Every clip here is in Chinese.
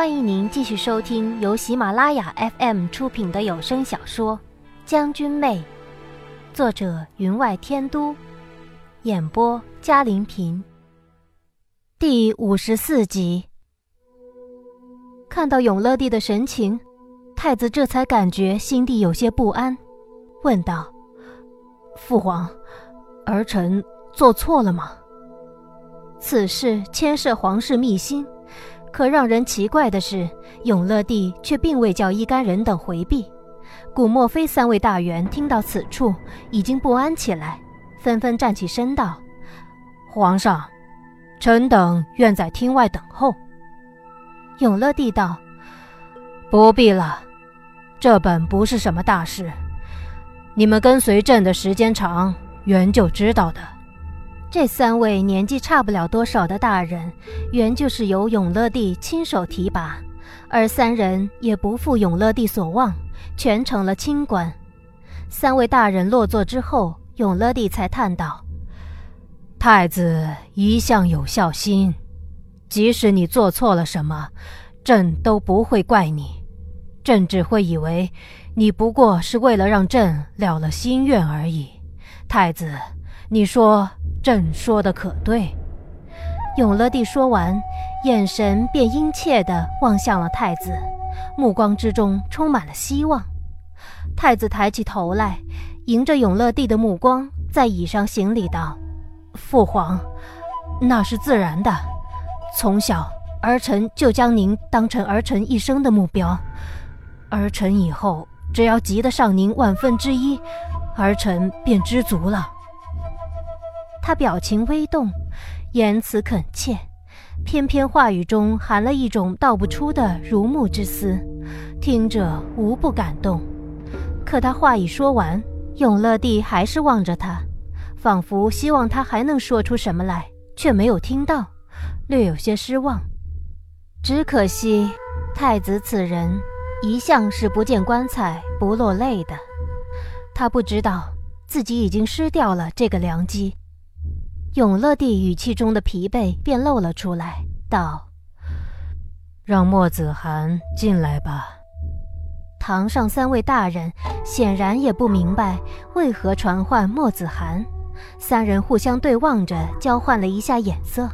欢迎您继续收听由喜马拉雅 FM 出品的有声小说《将军妹》，作者云外天都，演播嘉玲平。第五十四集，看到永乐帝的神情，太子这才感觉心底有些不安，问道：“父皇，儿臣做错了吗？”此事牵涉皇室秘辛。可让人奇怪的是，永乐帝却并未叫一干人等回避。古莫非三位大员听到此处，已经不安起来，纷纷站起身道：“皇上，臣等愿在厅外等候。”永乐帝道：“不必了，这本不是什么大事，你们跟随朕的时间长，原就知道的。”这三位年纪差不了多少的大人，原就是由永乐帝亲手提拔，而三人也不负永乐帝所望，全成了清官。三位大人落座之后，永乐帝才叹道：“太子一向有孝心，即使你做错了什么，朕都不会怪你，朕只会以为你不过是为了让朕了了心愿而已。太子，你说。”朕说的可对，永乐帝说完，眼神便殷切地望向了太子，目光之中充满了希望。太子抬起头来，迎着永乐帝的目光，在椅上行礼道：“父皇，那是自然的。从小，儿臣就将您当成儿臣一生的目标。儿臣以后只要及得上您万分之一，儿臣便知足了。”他表情微动，言辞恳切，偏偏话语中含了一种道不出的如沐之思，听着无不感动。可他话已说完，永乐帝还是望着他，仿佛希望他还能说出什么来，却没有听到，略有些失望。只可惜，太子此人一向是不见棺材不落泪的，他不知道自己已经失掉了这个良机。永乐帝语气中的疲惫便露了出来，道：“让墨子涵进来吧。”堂上三位大人显然也不明白为何传唤墨子涵，三人互相对望着，交换了一下眼色。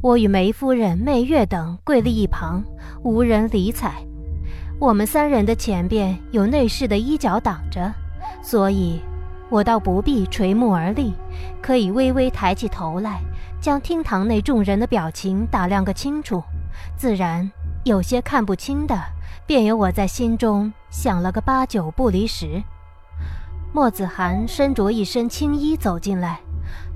我与梅夫人、媚月等跪立一旁，无人理睬。我们三人的前边有内侍的衣角挡着，所以。我倒不必垂目而立，可以微微抬起头来，将厅堂内众人的表情打量个清楚。自然有些看不清的，便由我在心中想了个八九不离十。莫子涵身着一身青衣走进来，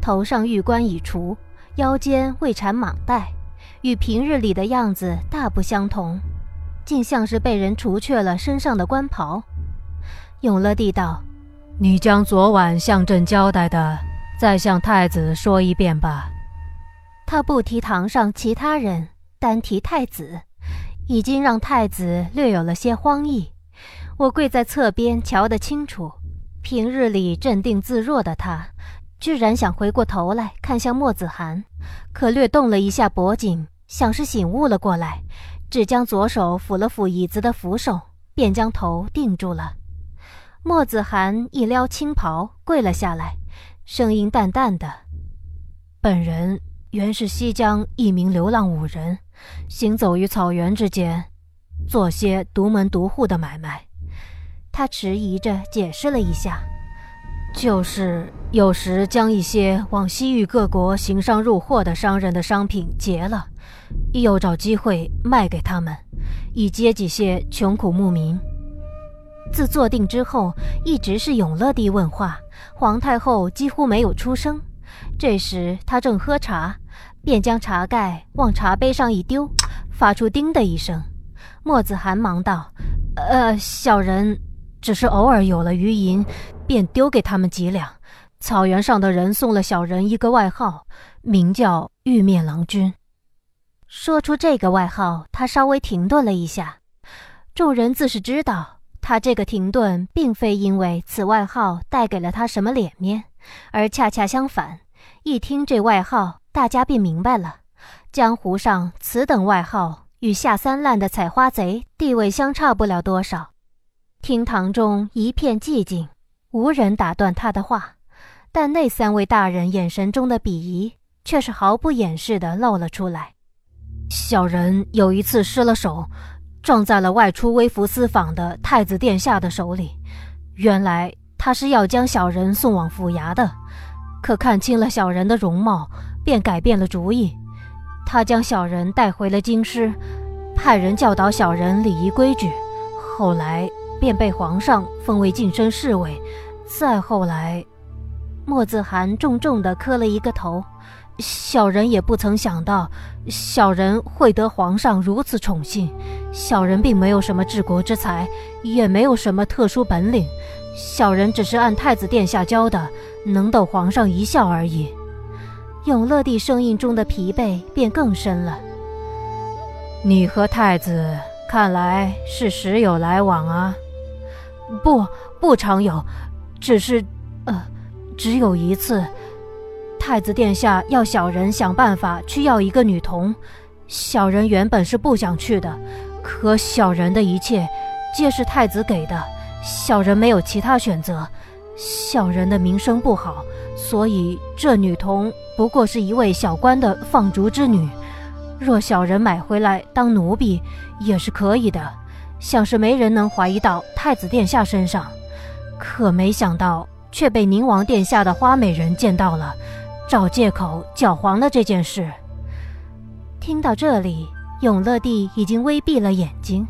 头上玉冠已除，腰间未缠蟒带，与平日里的样子大不相同，竟像是被人除却了身上的官袍。永乐帝道。你将昨晚向朕交代的，再向太子说一遍吧。他不提堂上其他人，单提太子，已经让太子略有了些慌意。我跪在侧边，瞧得清楚。平日里镇定自若的他，居然想回过头来看向莫子涵，可略动了一下脖颈，像是醒悟了过来，只将左手抚了抚椅子的扶手，便将头定住了。莫子涵一撩青袍，跪了下来，声音淡淡的：“本人原是西江一名流浪武人，行走于草原之间，做些独门独户的买卖。”他迟疑着解释了一下：“就是有时将一些往西域各国行商入货的商人的商品劫了，又找机会卖给他们，以接济些穷苦牧民。”自坐定之后，一直是永乐帝问话，皇太后几乎没有出声。这时他正喝茶，便将茶盖往茶杯上一丢，发出“叮”的一声。莫子涵忙道：“呃，小人只是偶尔有了余银，便丢给他们几两。草原上的人送了小人一个外号，名叫玉面郎君。”说出这个外号，他稍微停顿了一下。众人自是知道。他这个停顿，并非因为此外号带给了他什么脸面，而恰恰相反。一听这外号，大家便明白了，江湖上此等外号与下三滥的采花贼地位相差不了多少。厅堂中一片寂静，无人打断他的话，但那三位大人眼神中的鄙夷却是毫不掩饰地露了出来。小人有一次失了手，撞在了外出微服私访的太子殿下的手里。原来他是要将小人送往府衙的，可看清了小人的容貌，便改变了主意。他将小人带回了京师，派人教导小人礼仪规矩。后来便被皇上封为晋升侍卫。再后来，莫子涵重重地磕了一个头。小人也不曾想到，小人会得皇上如此宠幸。小人并没有什么治国之才，也没有什么特殊本领。小人只是按太子殿下教的，能逗皇上一笑而已。永乐帝声音中的疲惫便更深了。你和太子看来是时有来往啊？不，不常有，只是，呃，只有一次。太子殿下要小人想办法去要一个女童，小人原本是不想去的，可小人的一切皆是太子给的，小人没有其他选择。小人的名声不好，所以这女童不过是一位小官的放逐之女。若小人买回来当奴婢也是可以的，想是没人能怀疑到太子殿下身上。可没想到却被宁王殿下的花美人见到了。找借口搅黄了这件事。听到这里，永乐帝已经微闭了眼睛。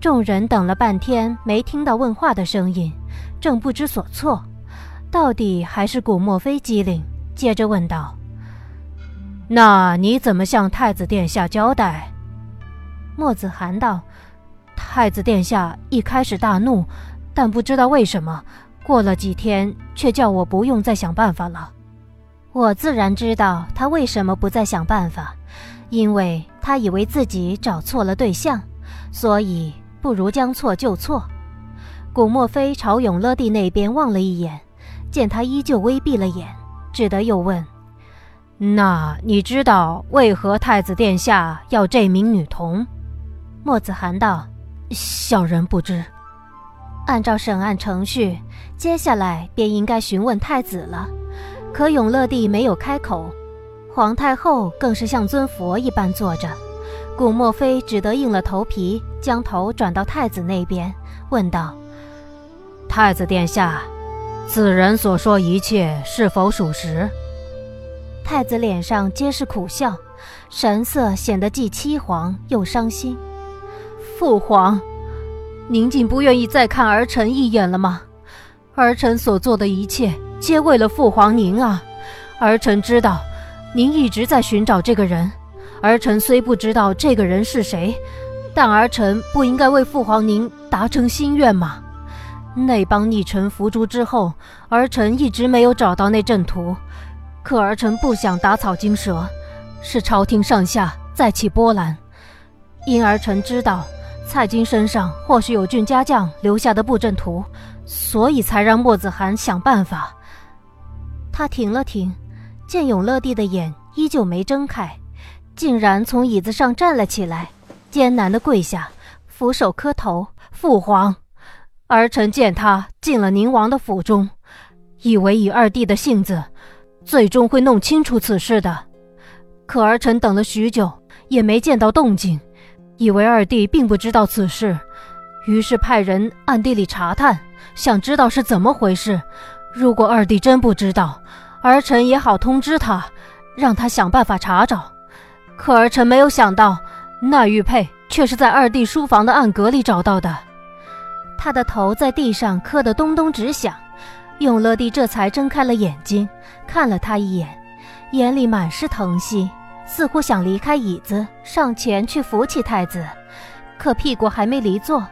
众人等了半天，没听到问话的声音，正不知所措。到底还是古墨非机灵，接着问道：“那你怎么向太子殿下交代？”墨子涵道：“太子殿下一开始大怒，但不知道为什么，过了几天却叫我不用再想办法了。”我自然知道他为什么不再想办法，因为他以为自己找错了对象，所以不如将错就错。古墨非朝永乐帝那边望了一眼，见他依旧微闭了眼，只得又问：“那你知道为何太子殿下要这名女童？”墨子涵道：“小人不知。按照审案程序，接下来便应该询问太子了。”可永乐帝没有开口，皇太后更是像尊佛一般坐着，古墨妃只得硬了头皮，将头转到太子那边，问道：“太子殿下，此人所说一切是否属实？”太子脸上皆是苦笑，神色显得既凄惶又伤心。父皇，您竟不愿意再看儿臣一眼了吗？儿臣所做的一切。皆为了父皇您啊！儿臣知道，您一直在寻找这个人。儿臣虽不知道这个人是谁，但儿臣不应该为父皇您达成心愿吗？那帮逆臣伏诛之后，儿臣一直没有找到那阵图。可儿臣不想打草惊蛇，使朝廷上下再起波澜。因儿臣知道蔡京身上或许有俊家将留下的布阵图，所以才让莫子涵想办法。他停了停，见永乐帝的眼依旧没睁开，竟然从椅子上站了起来，艰难地跪下，俯首磕头：“父皇，儿臣见他进了宁王的府中，以为以二弟的性子，最终会弄清楚此事的。可儿臣等了许久，也没见到动静，以为二弟并不知道此事，于是派人暗地里查探，想知道是怎么回事。”如果二弟真不知道，儿臣也好通知他，让他想办法查找。可儿臣没有想到，那玉佩却是在二弟书房的暗格里找到的。他的头在地上磕得咚咚直响，永乐帝这才睁开了眼睛，看了他一眼，眼里满是疼惜，似乎想离开椅子，上前去扶起太子。可屁股还没离坐，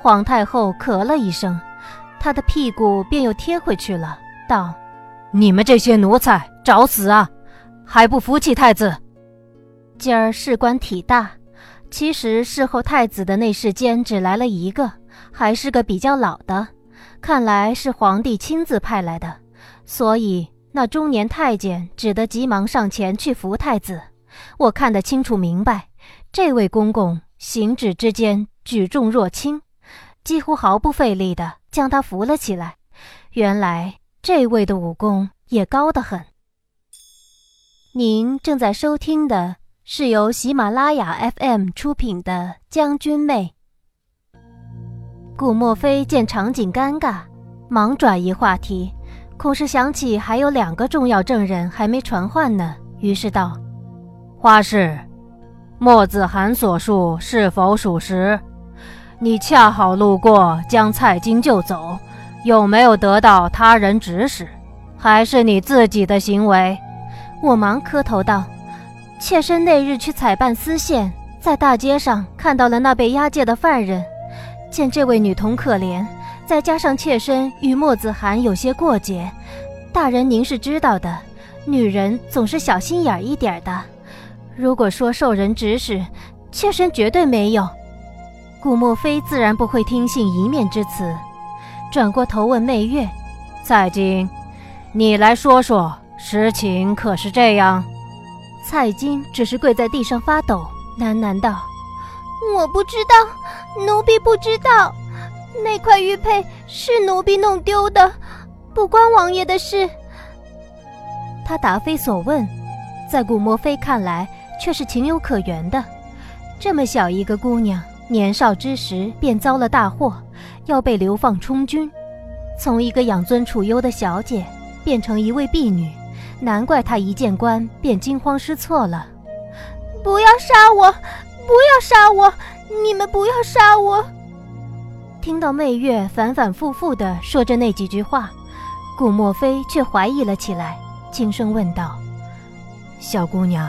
皇太后咳了一声。他的屁股便又贴回去了，道：“你们这些奴才，找死啊！还不服气太子？今儿事关体大，其实事后太子的内侍监只来了一个，还是个比较老的，看来是皇帝亲自派来的，所以那中年太监只得急忙上前去扶太子。我看得清楚明白，这位公公行止之间举重若轻，几乎毫不费力地将他扶了起来。原来这位的武功也高得很。您正在收听的是由喜马拉雅 FM 出品的《将军妹》。顾墨非见场景尴尬，忙转移话题，恐是想起还有两个重要证人还没传唤呢，于是道：“花氏。”莫子涵所述是否属实？你恰好路过，将蔡京救走，有没有得到他人指使？还是你自己的行为？我忙磕头道：“妾身那日去采办丝线，在大街上看到了那被押解的犯人，见这位女童可怜，再加上妾身与莫子涵有些过节，大人您是知道的，女人总是小心眼一点的。”如果说受人指使，妾身绝对没有。顾墨菲自然不会听信一面之词，转过头问媚月：“蔡京，你来说说实情，可是这样？”蔡京只是跪在地上发抖，喃喃道：“我不知道，奴婢不知道。那块玉佩是奴婢弄丢的，不关王爷的事。”他答非所问，在顾墨菲看来。却是情有可原的。这么小一个姑娘，年少之时便遭了大祸，要被流放充军，从一个养尊处优的小姐变成一位婢女，难怪她一见官便惊慌失措了。不要杀我！不要杀我！你们不要杀我！听到媚月反反复复地说着那几句话，顾墨菲却怀疑了起来，轻声问道：“小姑娘。”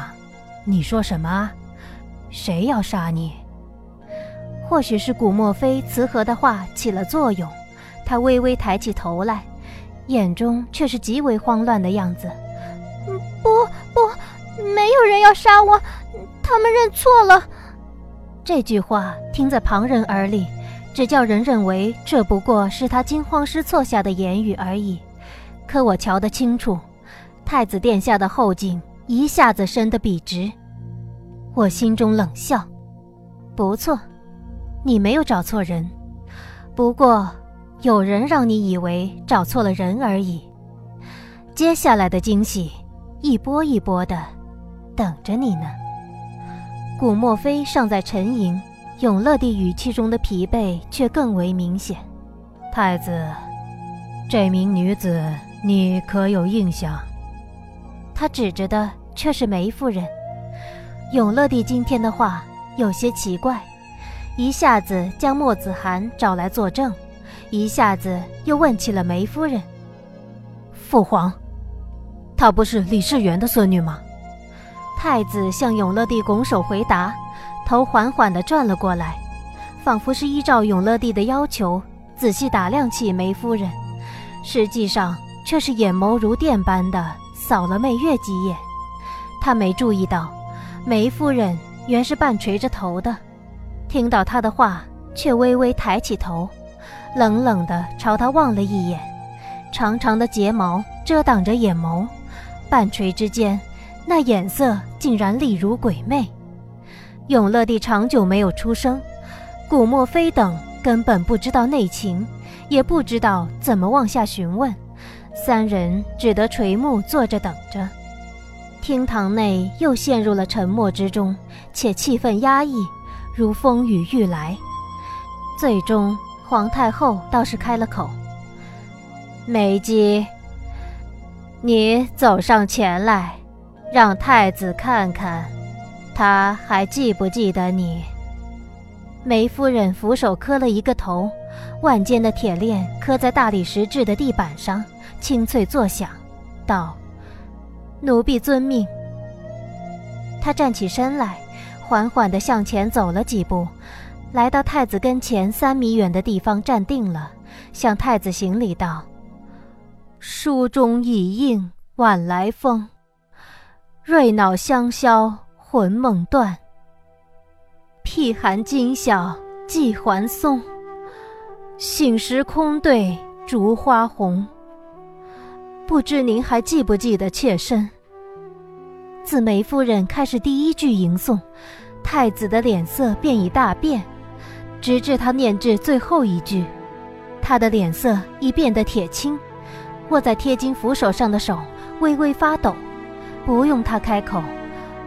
你说什么？谁要杀你？或许是古墨菲慈和的话起了作用，他微微抬起头来，眼中却是极为慌乱的样子。不不，没有人要杀我，他们认错了。这句话听在旁人耳里，只叫人认为这不过是他惊慌失措下的言语而已。可我瞧得清楚，太子殿下的后颈。一下子伸得笔直，我心中冷笑。不错，你没有找错人，不过有人让你以为找错了人而已。接下来的惊喜，一波一波的等着你呢。古墨非尚在沉吟，永乐帝语气中的疲惫却更为明显。太子，这名女子，你可有印象？他指着的却是梅夫人。永乐帝今天的话有些奇怪，一下子将莫子涵找来作证，一下子又问起了梅夫人。父皇，她不是李世元的孙女吗？太子向永乐帝拱手回答，头缓缓地转了过来，仿佛是依照永乐帝的要求仔细打量起梅夫人，实际上却是眼眸如电般的。扫了媚月几眼，他没注意到，梅夫人原是半垂着头的。听到他的话，却微微抬起头，冷冷地朝他望了一眼。长长的睫毛遮挡着眼眸，半垂之间，那眼色竟然厉如鬼魅。永乐帝长久没有出声，古墨非等根本不知道内情，也不知道怎么往下询问。三人只得垂目坐着等着，厅堂内又陷入了沉默之中，且气氛压抑，如风雨欲来。最终，皇太后倒是开了口：“梅姬，你走上前来，让太子看看，他还记不记得你？”梅夫人俯首磕了一个头，腕间的铁链磕在大理石制的地板上。清脆作响，道：“奴婢遵命。”他站起身来，缓缓地向前走了几步，来到太子跟前三米远的地方站定了，向太子行礼道：“书中已应晚来风，瑞脑香消魂梦断。僻寒今晓寄还松，醒时空对烛花红。”不知您还记不记得妾身？自梅夫人开始第一句吟诵，太子的脸色便已大变，直至他念至最后一句，他的脸色已变得铁青，握在贴金扶手上的手微微发抖。不用他开口，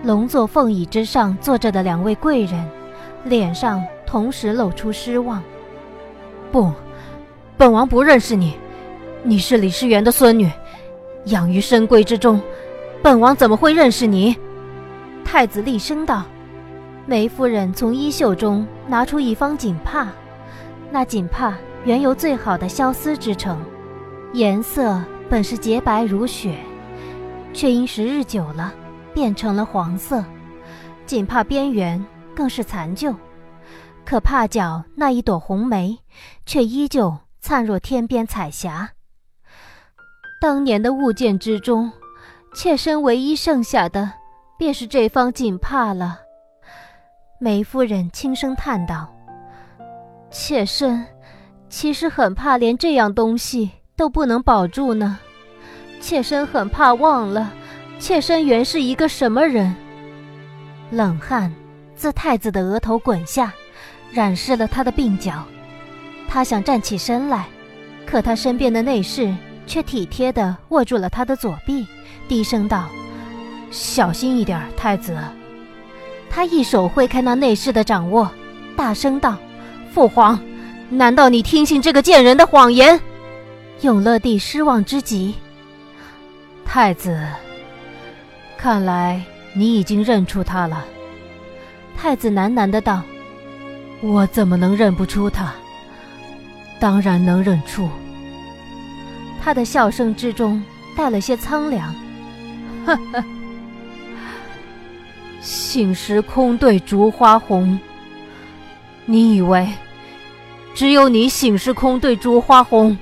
龙座凤椅之上坐着的两位贵人，脸上同时露出失望。不，本王不认识你，你是李世元的孙女，养于深闺之中，本王怎么会认识你？太子厉声道。梅夫人从衣袖中拿出一方锦帕，那锦帕原由最好的绡丝织成，颜色本是洁白如雪，却因时日久了变成了黄色。锦帕边缘更是残旧，可帕角那一朵红梅却依旧灿若天边彩霞。当年的物件之中，妾身唯一剩下的便是这方锦帕了。梅夫人轻声叹道：“妾身其实很怕，连这样东西都不能保住呢。妾身很怕忘了，妾身原是一个什么人。”冷汗自太子的额头滚下，染湿了他的鬓角。他想站起身来，可他身边的内侍却体贴地握住了他的左臂，低声道：“小心一点，太子。”他一手挥开那内侍的掌握，大声道：“父皇，难道你听信这个贱人的谎言？”永乐帝失望之极。太子，看来你已经认出他了。太子喃喃的道：“我怎么能认不出他？当然能认出。”他的笑声之中带了些苍凉。呵呵。杏时空对烛花红。你以为只有你醒时空对烛花红？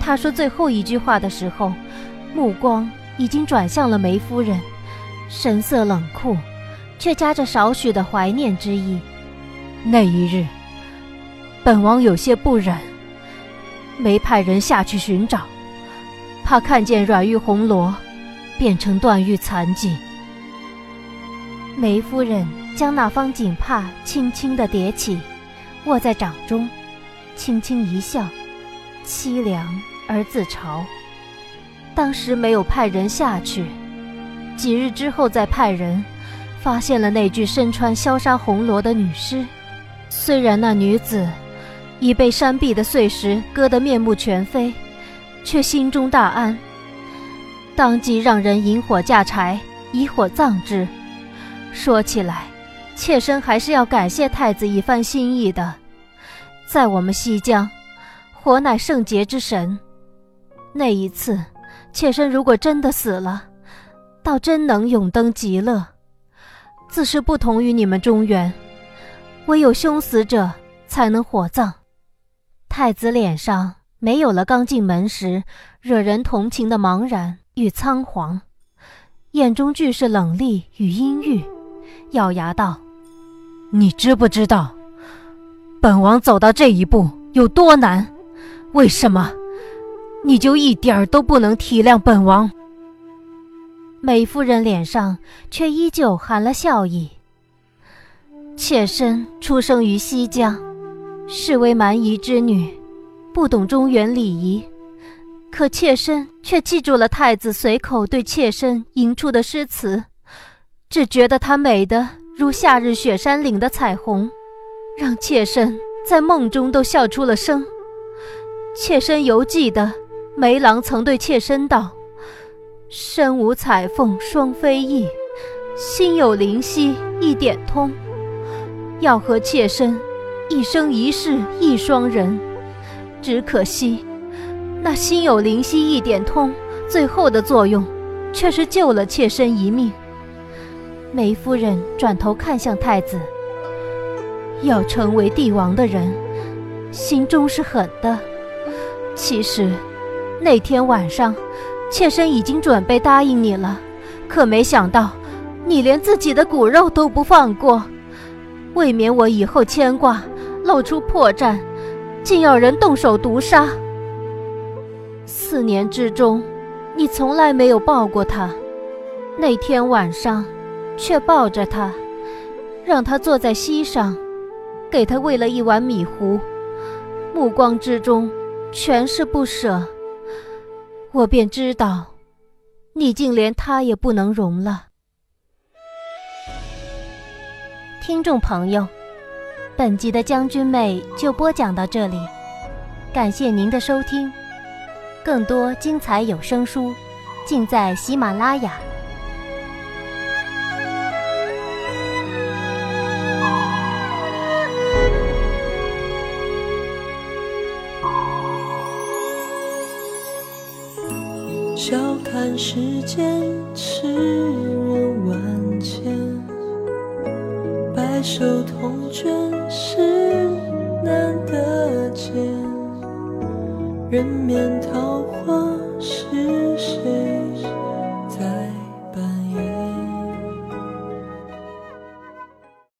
他说最后一句话的时候，目光已经转向了梅夫人，神色冷酷，却夹着少许的怀念之意。那一日，本王有些不忍，没派人下去寻找，怕看见软玉红罗变成断玉残迹。梅夫人将那方锦帕轻轻地叠起，握在掌中，轻轻一笑，凄凉而自嘲。当时没有派人下去，几日之后再派人，发现了那具身穿萧纱红罗的女尸。虽然那女子已被山壁的碎石割得面目全非，却心中大安，当即让人引火架柴，以火葬之。说起来，妾身还是要感谢太子一番心意的。在我们西疆，火乃圣洁之神。那一次，妾身如果真的死了，倒真能永登极乐。自是不同于你们中原，唯有凶死者才能火葬。太子脸上没有了刚进门时惹人同情的茫然与仓皇，眼中俱是冷厉与阴郁。咬牙道：“你知不知道，本王走到这一步有多难？为什么你就一点儿都不能体谅本王？”梅夫人脸上却依旧含了笑意。妾身出生于西江，是为蛮夷之女，不懂中原礼仪，可妾身却记住了太子随口对妾身吟出的诗词。只觉得它美得如夏日雪山岭的彩虹，让妾身在梦中都笑出了声。妾身犹记得梅郎曾对妾身道：“身无彩凤双飞翼，心有灵犀一点通。”要和妾身一生一世一双人。只可惜，那心有灵犀一点通，最后的作用，却是救了妾身一命。梅夫人转头看向太子，要成为帝王的人，心中是狠的。其实，那天晚上，妾身已经准备答应你了，可没想到，你连自己的骨肉都不放过。未免我以后牵挂，露出破绽，竟要人动手毒杀。四年之中，你从来没有抱过他，那天晚上。却抱着他，让他坐在膝上，给他喂了一碗米糊，目光之中全是不舍。我便知道，你竟连他也不能容了。听众朋友，本集的将军妹就播讲到这里，感谢您的收听。更多精彩有声书，尽在喜马拉雅。笑看世间痴人万千，白首同卷人面桃花。